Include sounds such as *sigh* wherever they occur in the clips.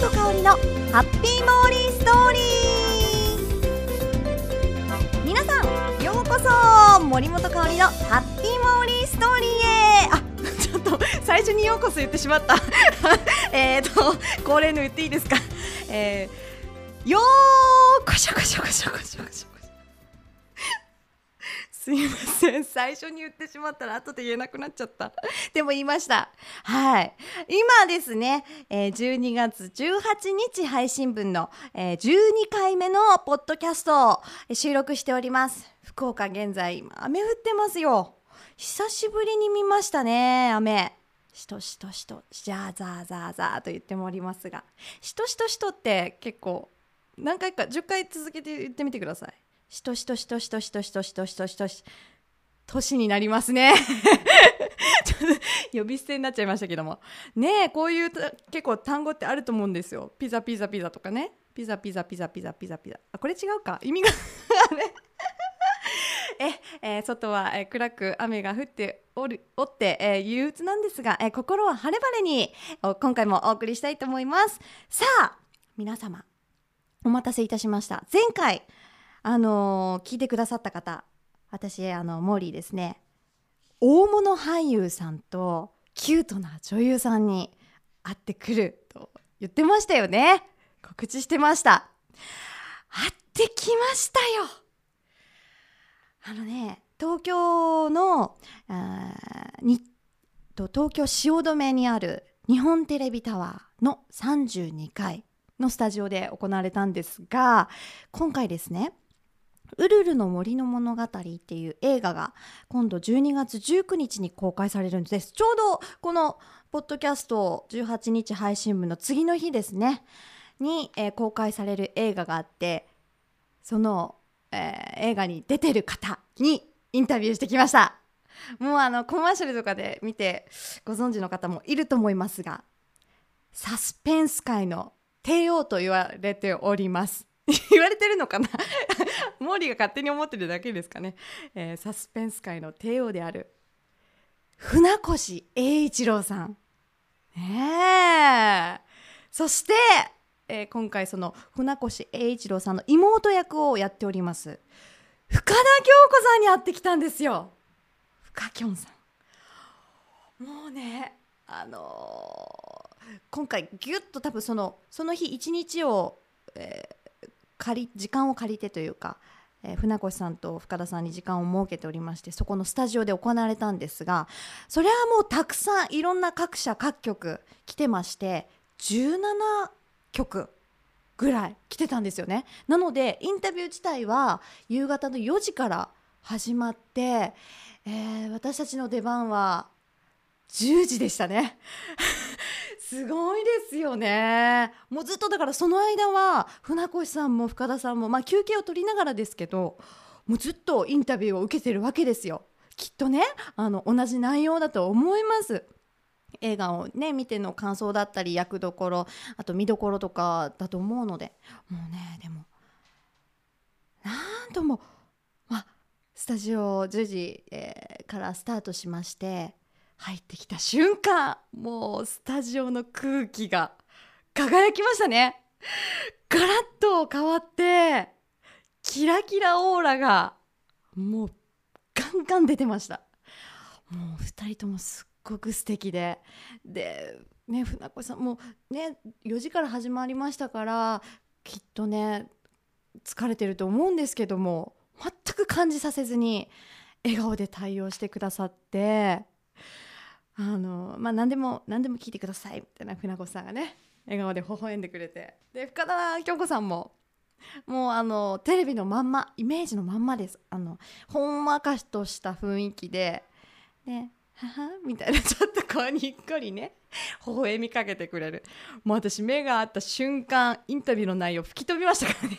本香里のハッピーモーリーストーリー。皆さんようこそ森本香里のハッピーモーリーストーリーへ。あちょっと最初にようこそ言ってしまった。*laughs* えっと恒例の言っていいですか？えー、よーこしょこしょこしょこしょこしょすいません。最初に言ってしまったら後で言えなくなっちゃった。*laughs* でも言いました。はい。今ですね、えー、12月18日配信分の、えー、12回目のポッドキャストを収録しております。福岡現在雨降ってますよ。久しぶりに見ましたね雨。しとしとしとじゃあザーザーザーと言ってもおりますが。しとしとしとって結構何回か10回続けて言ってみてください。しとしとしとしとしとしとしとしとしとし年になりますねちょっと呼び捨てになっちゃいましたけどもねえこういう結構単語ってあると思うんですよピザピザピザとかねピザピザピザピザピザピザあこれ違うか意味があれええー、外は、えー、暗く雨が降っておるおって、えー、憂鬱なんですが、えー、心は晴れ晴れに今回もお送りしたいと思いますさあ皆様お待たせいたしました前回あの聞いてくださった方私あのモーリーですね。大物俳優さんとキュートな女優さんに会ってくると言ってましたよね。告知してました。会ってきましたよ。あのね東京のあにと東京汐留にある日本テレビタワーの32階のスタジオで行われたんですが今回ですねウルルの森の物語っていう映画が今度12月19日に公開されるんです。ちょうどこのポッドキャスト18日配信分の次の日ですね、に、えー、公開される映画があって、その、えー、映画に出てる方にインタビューしてきました。もうあのコマーシャルとかで見てご存知の方もいると思いますが、サスペンス界の帝王と言われております。*laughs* 言われてるのかな？*laughs* モーリーが勝手に思ってるだけですかね、えー、サスペンス界の帝王である。船越英一郎さん。ねえ。そして、えー、今回その船越英一郎さんの妹役をやっております。深田恭子さんに会ってきたんですよ。深きょんさん。もうねあのー、今回ギュッと多分そのその日一日を、え借り時間を借りてというか、えー、船越さんと深田さんに時間を設けておりましてそこのスタジオで行われたんですがそれはもうたくさんいろんな各社各局来てまして17曲ぐらい来てたんですよね。なのでインタビュー自体は夕方の4時から始まって、えー、私たちの出番は10時でしたね。すごいですよね。もうずっとだからその間は船越さんも深田さんも、まあ、休憩を取りながらですけどもうずっとインタビューを受けてるわけですよ。きっとねあの同じ内容だと思います。映画をね見ての感想だったり役どころあと見どころとかだと思うので。もうねでもなんとも、ま、スタジオ10時、えー、からスタートしまして入ってきた瞬間もうスタジオの空気が輝きましたね。ガラッと変わってキラキラオーラがもうガンガン出てました。もう2人ともすっごく素敵で。でね船越さんもうね4時から始まりましたからきっとね疲れてると思うんですけども全く感じさせずに笑顔で対応してくださってあのまあ何でも何でも聞いてくださいみたいな船越さんがね笑顔で微笑んでくれて。で深田恭子さんももうあのテレビのまんまイメージのまんまです。あのほんわかしとした雰囲気でねははみたいなちょっとこうにっこりね微笑みかけてくれる。もう私目が合った瞬間インタビューの内容吹き飛びましたからね。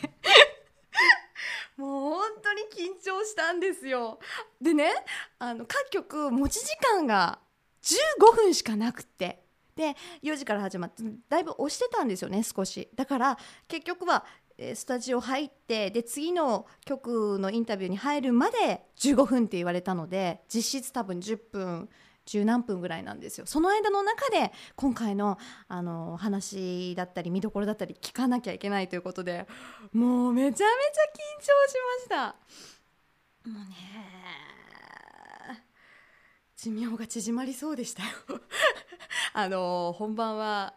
*laughs* もう本当に緊張したんですよ。でねあの各局持ち時間が15分しかなくて。で4時から始まってだいぶ押してたんですよね少し。だから結局はスタジオ入ってで次の曲のインタビューに入るまで15分って言われたので実質多分10分十何分ぐらいなんですよ。その間の中で今回のあの話だったり見どころだったり聞かなきゃいけないということでもうめちゃめちゃ緊張しました。もうね寿命が縮まりそうでしたよ。*laughs* あの本番は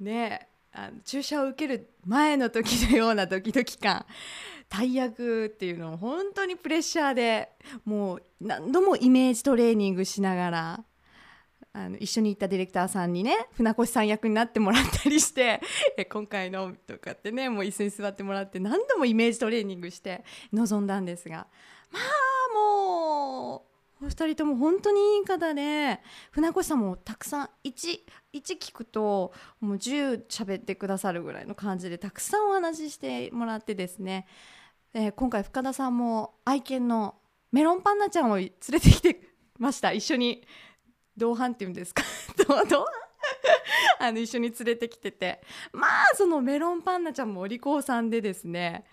ねあの注射を受ける前の時のようなドキドキ感。大役っていうのを本当にプレッシャーでもう何度もイメージトレーニングしながらあの一緒に行ったディレクターさんにね船越さん役になってもらったりして *laughs* え今回のとかってねもう椅子に座ってもらって何度もイメージトレーニングして臨んだんですがまあもうお二人とも本当にいい方で船越さんもたくさん 1, 1聞くともう10喋ってくださるぐらいの感じでたくさんお話ししてもらってですね、えー、今回深田さんも愛犬のメロンパンナちゃんを連れてきてました。一緒に同伴っていうんですか？*laughs* 同伴 *laughs* あの一緒に連れてきてて。まあそのメロンパンナちゃんもお利口さんでですね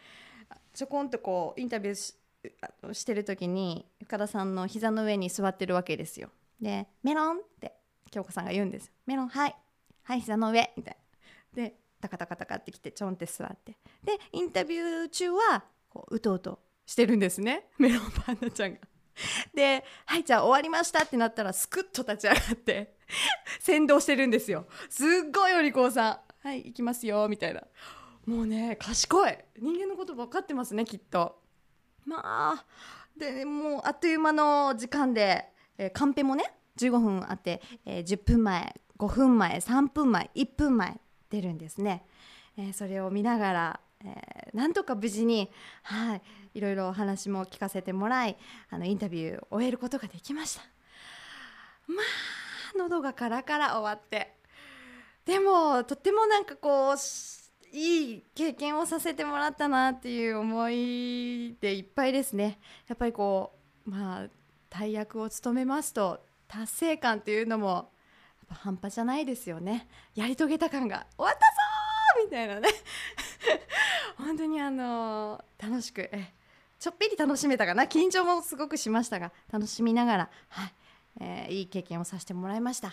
ちょこんとこうインタビューしてる時に深田さんの膝の上に座ってるわけですよ。で「メロン」って京子さんが言うんですよ。メロンはいはい膝の上みたいな。でタカタカタカってきてちょんって座ってでインタビュー中はこううとうとしてるんですね *laughs* メロンパンナちゃんが。で「はいじゃあ終わりました」ってなったらスクッと立ち上がって先導してるんですよすっごいお利口さん「はい行きますよ」みたいなもうね賢い人間のこと分かってますねきっとまあでもうあっという間の時間で、えー、カンペもね15分あって、えー、10分前5分前3分前1分前出るんですね、えー、それを見ながら、えー、なんとか無事に、はい、いろいろお話も聞かせてもらいあのインタビューを終えることができました。まあ喉がカラカラ終わって。でもとってもなんかこういい経験をさせてもらったなっていう思いでいっぱいですね。やっぱりこうまあ大役を務めますと達成感っていうのも半端じゃないですよね。やり遂げた感が終わったぞみたいなね。*laughs* 本当にあの楽しくえちょっぴり楽しめたかな。緊張もすごくしましたが楽しみながら、はいえー、いい経験をさせてもらいました。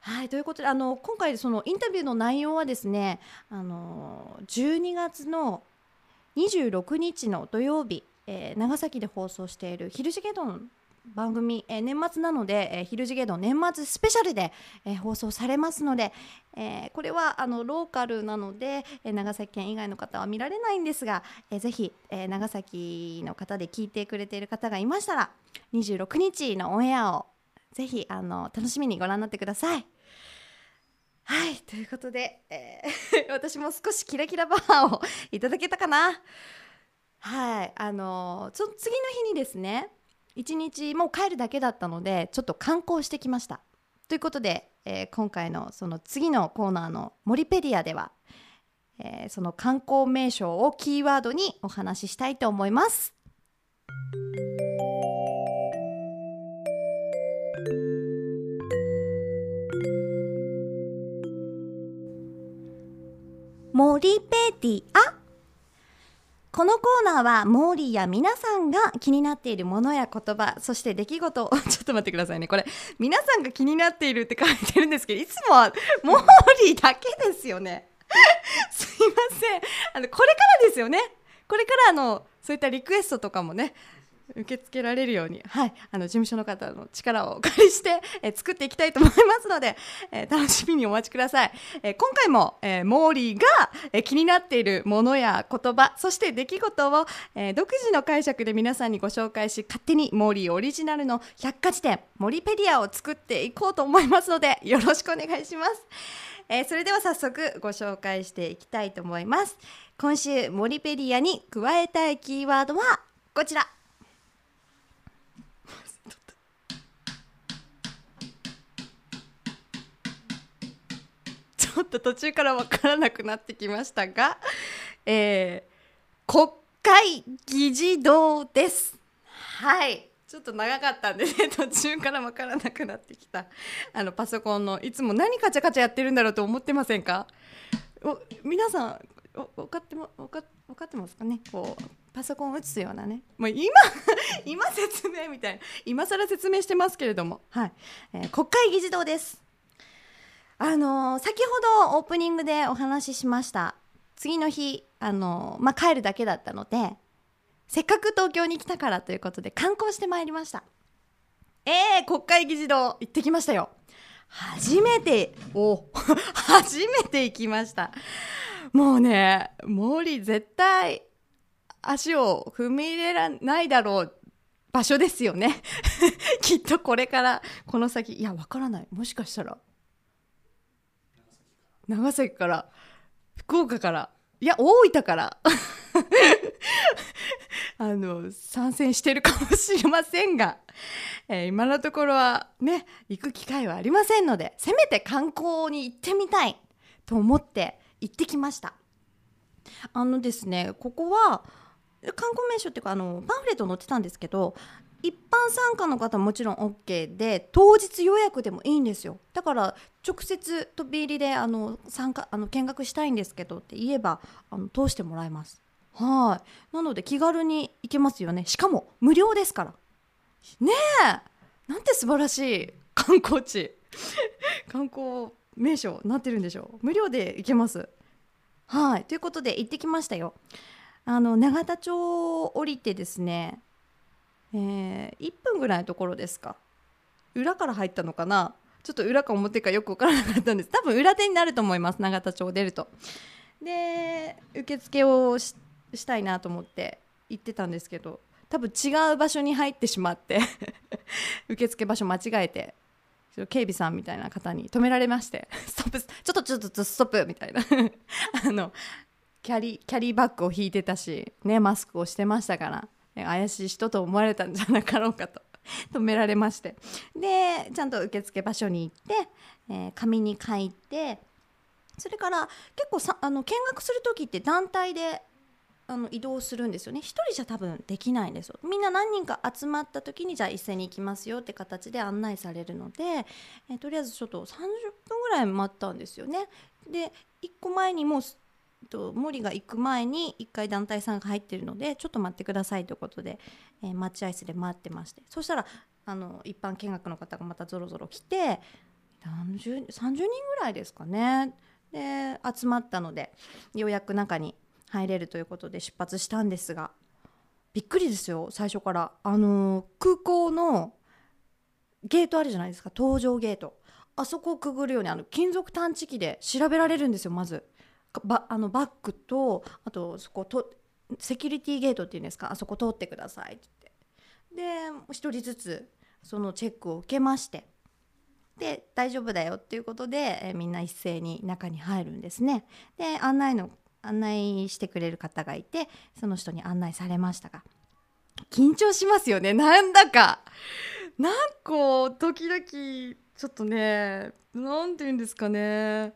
はいということであの今回そのインタビューの内容はですねあの12月の26日の土曜日、えー、長崎で放送している「昼ジゲドン」番組、えー、年末なので、えー、昼ジゲドン年末スペシャルで、えー、放送されますので、えー、これはあのローカルなので、えー、長崎県以外の方は見られないんですが、えー、ぜひ、えー、長崎の方で聞いてくれている方がいましたら26日のオンエアをぜひあの楽しみにご覧になってください。はいということで、えー、*laughs* 私も少しキラキラバーをいただけたかな。はいあのその次の日にですね一日もう帰るだけだったのでちょっと観光してきました。ということで、えー、今回のその次のコーナーの「モリペディア」では、えー、その観光名所をキーワードにお話ししたいと思います。リペディ。アこのコーナーはモーリーや皆さんが気になっているものや言葉そして出来事を *laughs* ちょっと待ってくださいね。これ皆さんが気になっているって書いてるんですけどいつもはモーリーだけですよね。*laughs* すいません。あのこれからですよね。これからあのそういったリクエストとかもね受け付けられるように、はい、あの事務所の方の力をお借りして、えー、作っていきたいと思いますので、えー、楽しみにお待ちください。えー、今回も、え、モーリーが、え、気になっているものや言葉、そして出来事を、え、独自の解釈で皆さんにご紹介し、勝手にモーリーオリジナルの百科事典、モリペディアを作っていこうと思いますので、よろしくお願いします。え、それでは早速ご紹介していきたいと思います。今週、モリペディアに加えたいキーワードはこちら。ょっと途中から分からなくなってきましたが、えー、国会議事堂です。はい。ちょっと長かったんでね *laughs* 途中から分からなくなってきた。あのパソコンのいつも何カチャカチャやってるんだろうと思ってませんか？お皆さん分かっても分か分かってますかね？こうパソコンを打つようなね。もう今 *laughs* 今説明みたいな。今更説明してますけれども。はい、えー、国会議事堂です。あの、先ほどオープニングでお話ししました。次の日あの、まあ、帰るだけだったのでせっかく東京に来たからということで観光してまいりました。えー、国会議事堂行ってきましたよ。初めてお *laughs* 初めて行きました。もうね毛利絶対足を踏み入れらないだろう場所ですよね。*laughs* きっとこれからこの先いやわからない。もしかしたら長崎から福岡からいや大分から *laughs* あの参戦してるかもしれませんが、えー、今のところはね行く機会はありませんのでせめて観光に行ってみたいと思って行ってきました。あのですねここは観光名所っていうかあのパンフレット載ってたんですけど一般参加の方もちろん OK で当日予約でもいいんですよ。だから直接飛び入りであの参加あの見学したいんですけどって言えばあの通してもらえます。はい。なので気軽に行けますよね。しかも無料ですから。ねえ。なんて素晴らしい。観光地。*laughs* 観光名所になってるんでしょう。無料で行けます。はい。ということで行ってきましたよ。あの永田町を降りてですねえー、1分ぐらいのところですか。裏から入ったのかな。ちょっと裏か表かよく分からなかったんです。多分裏手になると思います。永田町を出ると。で受付をしたいなと思って行ってたんですけど多分違う場所に入ってしまって *laughs* 受付場所間違えて警備さんみたいな方に止められまして「ストップちょっとちょっとストップ」みたいな。*laughs* あのキャリキャリーバッグを引いてたし、ね、マスクをしてましたから怪しい人と思われたんじゃなかろうかと。*laughs* 止められまして。でちゃんと受付場所に行って、えー、紙に書いてそれから結構さあの見学する時って団体であの移動するんですよね。1人じゃ多分できないんですよ。みんな何人か集まった時にじゃあ一斉に行きますよって形で案内されるので、えー、とりあえずちょっと30分ぐらい待ったんですよね。で1個前にもうと森が行く前に1回団体さんが入ってるのでちょっと待ってくださいということで、えー、待合室で待ってまして。そしたらあの一般見学の方がまたぞろぞろ来て30 30人ぐらいですかね。で集まったのでようやく中に入れるということで出発したんですがびっくりですよ。最初から。あのー、空港のゲートあるじゃないですか。搭乗ゲート。あそこをくぐるようにあの金属探知機で調べられるんですよまず。ばあのバッグとあとそことセキュリティゲートっていうんですかあそこ通ってくださいって言って。で1人ずつそのチェックを受けまして。で大丈夫だよっていうことで、えみんな一斉に中に入るんですね。で案内の案内してくれる方がいてその人に案内されましたが緊張しますよね。なんだか。なんか時々ちょっとね何て言うんですかね。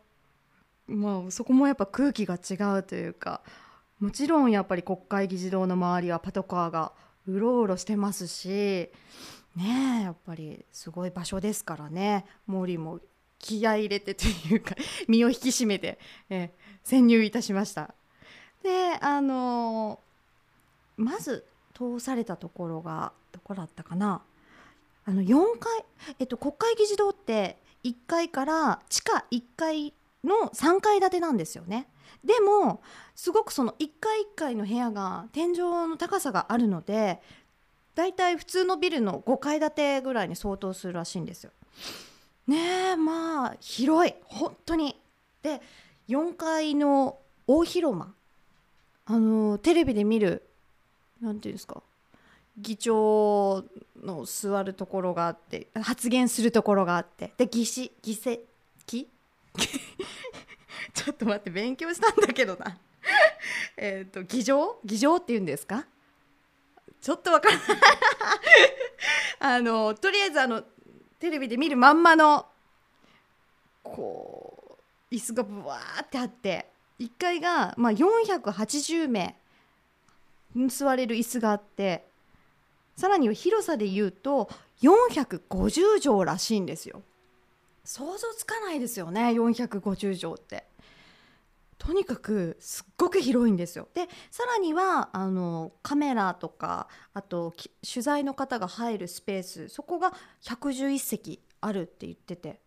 まあそこもやっぱ空気が違うというかもちろんやっぱり国会議事堂の周りはパトカーがうろうろしてますしねえやっぱりすごい場所ですからね。毛利も気合い入れてというか *laughs* 身を引き締めて、え潜入いたしました。であのまず通されたところがどこだったかな。あの4階、えっと、国会議事堂って1階から地下1階の3階建てなんですよね。でもすごくその1階1階の部屋が天井の高さがあるのでだいたい普通のビルの5階建てぐらいに相当するらしいんですよ。ねえまあ広い。本当に。で4階の大広間。あのテレビで見る何ていうんですか。議長の座るところがあって発言するところがあって。で議事議席？*laughs* ちょっと待って勉強したんだけどな。*laughs* えっと議場議場っていうんですか？ちょっとわからない。*laughs* あのとりあえずあのテレビで見るまんまのこう椅子がぶわーってあって1階が、まあ、480名座れる椅子があってさらには広さで言うと450畳らしいんですよ。想像つかないですよね450畳って。とにかくすっごく広いんですよ。でさらにはあのカメラとかあと取材の方が入るスペースそこが111席あるって言ってて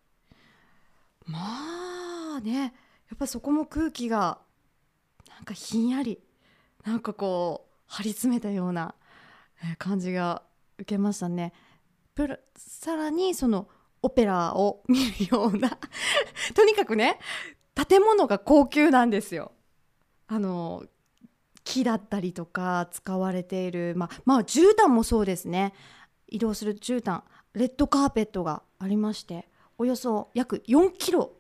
まあねやっぱそこも空気がなんかひんやりなんかこう張り詰めたような感じが受けましたね。プさらにそのオペラを見るような *laughs* とにかくね建物が高級なんですよ。あの木だったりとか使われているまあまあ絨毯もそうですね。移動する絨毯レッドカーペットがありましておよそ約4キロ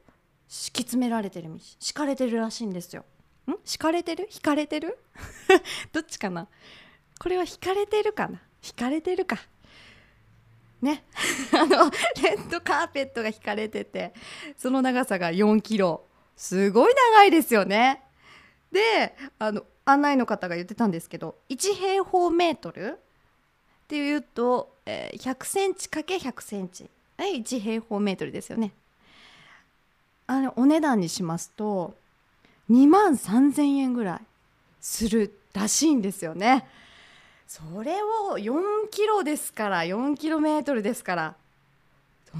敷き詰められてる敷かれてるらしいんですよ。ん？敷かれてる？引かれてる？*laughs* どっちかな？これは引かれてるかな？引かれてるか。ね。*laughs* あのレッドカーペットが引かれててその長さが4キロすごい長いですよね。であの案内の方が言ってたんですけど1平方メートルっていうと、えー、100センチ ×100 センチはい1平方メートルですよね。あれお値段にしますと2万3000円ぐらいするらしいんですよね。それを4キロですから4キロメートルですから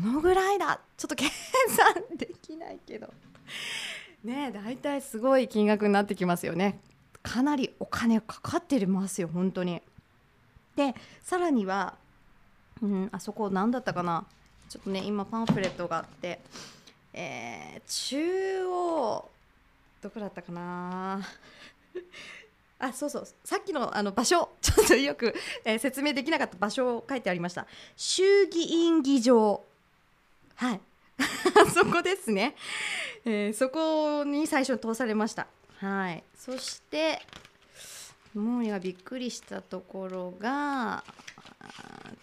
どのぐらいだ？ちょっと計算できないけど *laughs* ね大体すごい金額になってきますよね。かなりお金かかってますよ本当に。でさらには、うん、あそこ何だったかな。ちょっとね今パンフレットがあってえー、中央どこだったかな。*laughs* あそうそうさっきのあの場所。*laughs* ちょっとよく、えー、説明できなかった場所を書いてありました。衆議院議場。はい。*laughs* そこですね、えー、そこに最初通されました。はい。そしてモーがびっくりしたところが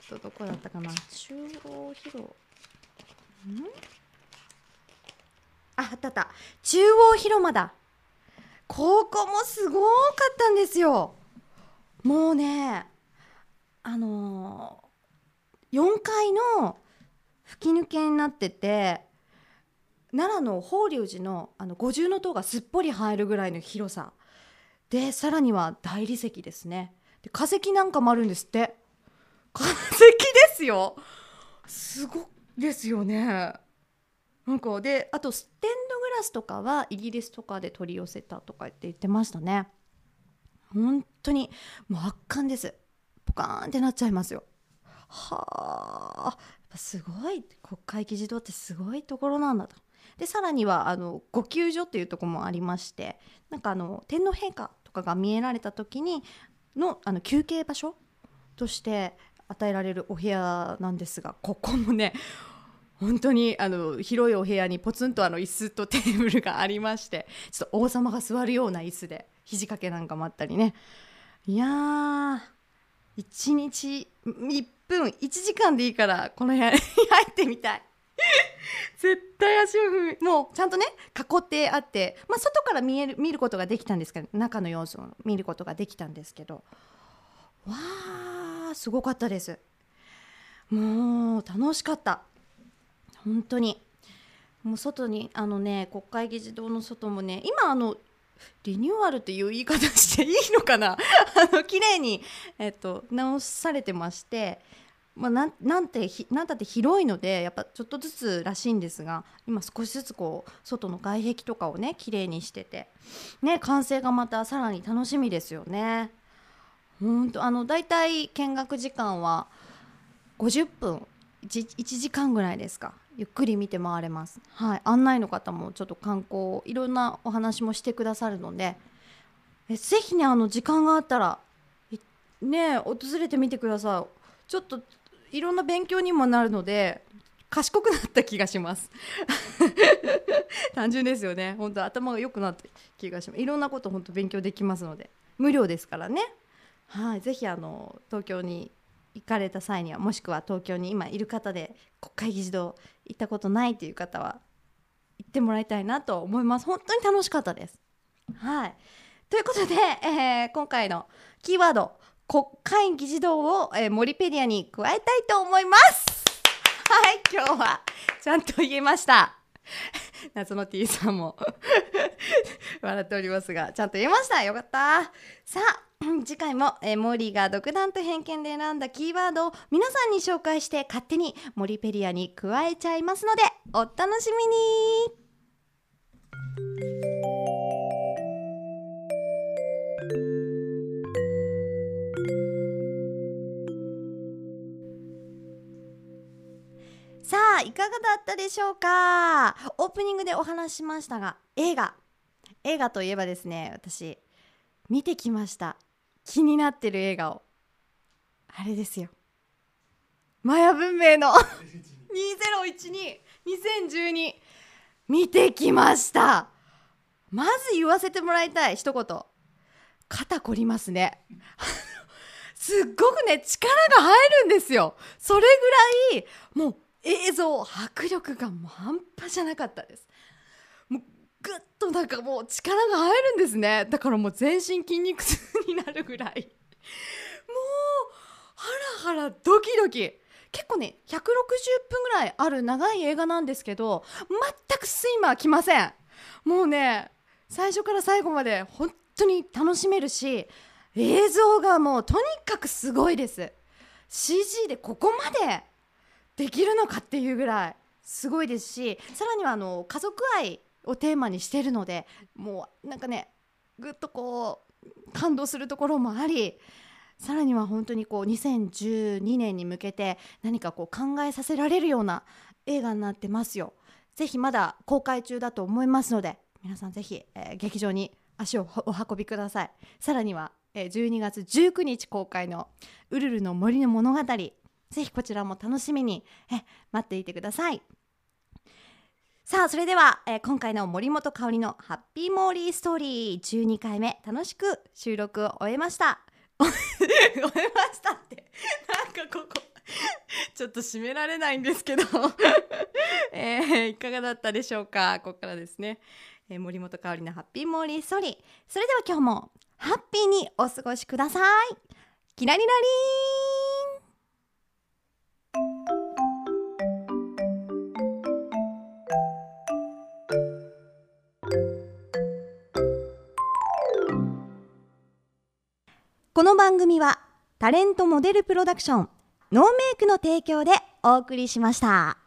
とどこだったかな。中央広ん？ああったあった。中央広間だ。ここもすごかったんですよ。もうねあのー、4階の吹き抜けになってて奈良の法隆寺のあの五重塔がすっぽり入るぐらいの広さ。でさらには大理石ですね。で化石なんかもあるんですって。化石ですよ。すごですよね。なんかであとステンドグラスとかはイギリスとかで取り寄せたとかって言ってましたね。本当にもう圧巻です。ポカーンってなっちゃいますよ。はあすごい。国会議事堂ってすごいところなんだと。でさらにはあの御休所っていうとこもありましてなんかあの天皇陛下とかが見えられた時にのあの休憩場所として与えられるお部屋なんですがここもね本当にあの広いお部屋にポツンとあの椅子とテーブルがありましてちょっと王様が座るような椅子で肘掛けなんかもあったりね。いやー1日1分1時間でいいからこの部屋に *laughs* 入ってみたい。*laughs* 絶対足を踏み。もうちゃんとね囲ってあって、まあ、外から見える見ることができたんですけど中の様子を見ることができたんですけどわーすごかったです。もう楽しかった。本当に。もう外にあのね国会議事堂の外もね今あのリニューアルっていう言い方していいのかな？*laughs* あの綺麗にえっと直されてましてまあ、なんなんてなんだって広いのでやっぱちょっとずつらしいんですが今少しずつこう外の外壁とかをね綺麗にしててね完成がまたさらに楽しみですよね。本当あのだいたい見学時間は50分 1, 1時間ぐらいですかゆっくり見て回れます、はい、案内の方もちょっと観光いろんなお話もしてくださるので。えぜひねあの時間があったらね訪れてみてください。ちょっといろんな勉強にもなるので賢くなった気がします。*laughs* 単純ですよね。本当頭が良くなった気がします。いろんなこと本当勉強できますので。無料ですからね。はい。ぜひあの東京に行かれた際にはもしくは東京に今いる方で国会議事堂行ったことないという方は行ってもらいたいなと思います。本当に楽しかったです。はい。ということで、えー、今回のキーワード国会議事堂を、えー、モリペディアに加えたいと思います。はい今日はちゃんと言えました。*laughs* 夏の T さんも *laughs* 笑っておりますがちゃんと言えました。よかった。さあ *clears throat* 次回も、えー、モーリーが独断と偏見で選んだキーワードを皆さんに紹介して勝手にモリペリアに加えちゃいますのでお楽しみに。さあいかがだったでしょうか？オープニングでお話しましたが映画。映画といえばですね私見てきました。気になってる映画を。あれですよ。マヤ文明の *laughs* 20122012見てきました。まず言わせてもらいたい一言。肩こりますね。*laughs* すっごくね力が入るんですよ。それぐらいもう映像迫力がもう半端じゃなかったですぐっとなんかもう力が入るんですね。だからもう全身筋肉痛になるぐらい。もうハラハラドキドキ。結構ね160分ぐらいある長い映画なんですけど全く睡魔は来ません。もうね最初から最後まで本当に楽しめるし映像がもうとにかくすごいです。CG でここまでできるのかっていうぐらいすごいですしさらにはあの家族愛をテーマにしてるのでもうなんかねぐっとこう感動するところもありさらには本当にこう2012年に向けて何かこう考えさせられるような映画になってますよ。ぜひまだ公開中だと思いますので皆さんぜひ、えー、劇場に足をお運びください。さらには、えー、12月19日公開の「ウルルの森の物語」ぜひこちらも楽しみにえ待っていてくださいさあそれでは、えー、今回の森本香里のハッピーモーリーストーリー12回目楽しく収録を終えました。*laughs* 終えましたって。なんかここちょっと締められないんですけど。*laughs* えー、いかがだったでしょうか？ここからですね、えー、森本香里のハッピーモーリーストーリー。それでは今日もハッピーにお過ごしください。キラリラリー。この番組はタレントモデルプロダクションノーメイクの提供でお送りしました。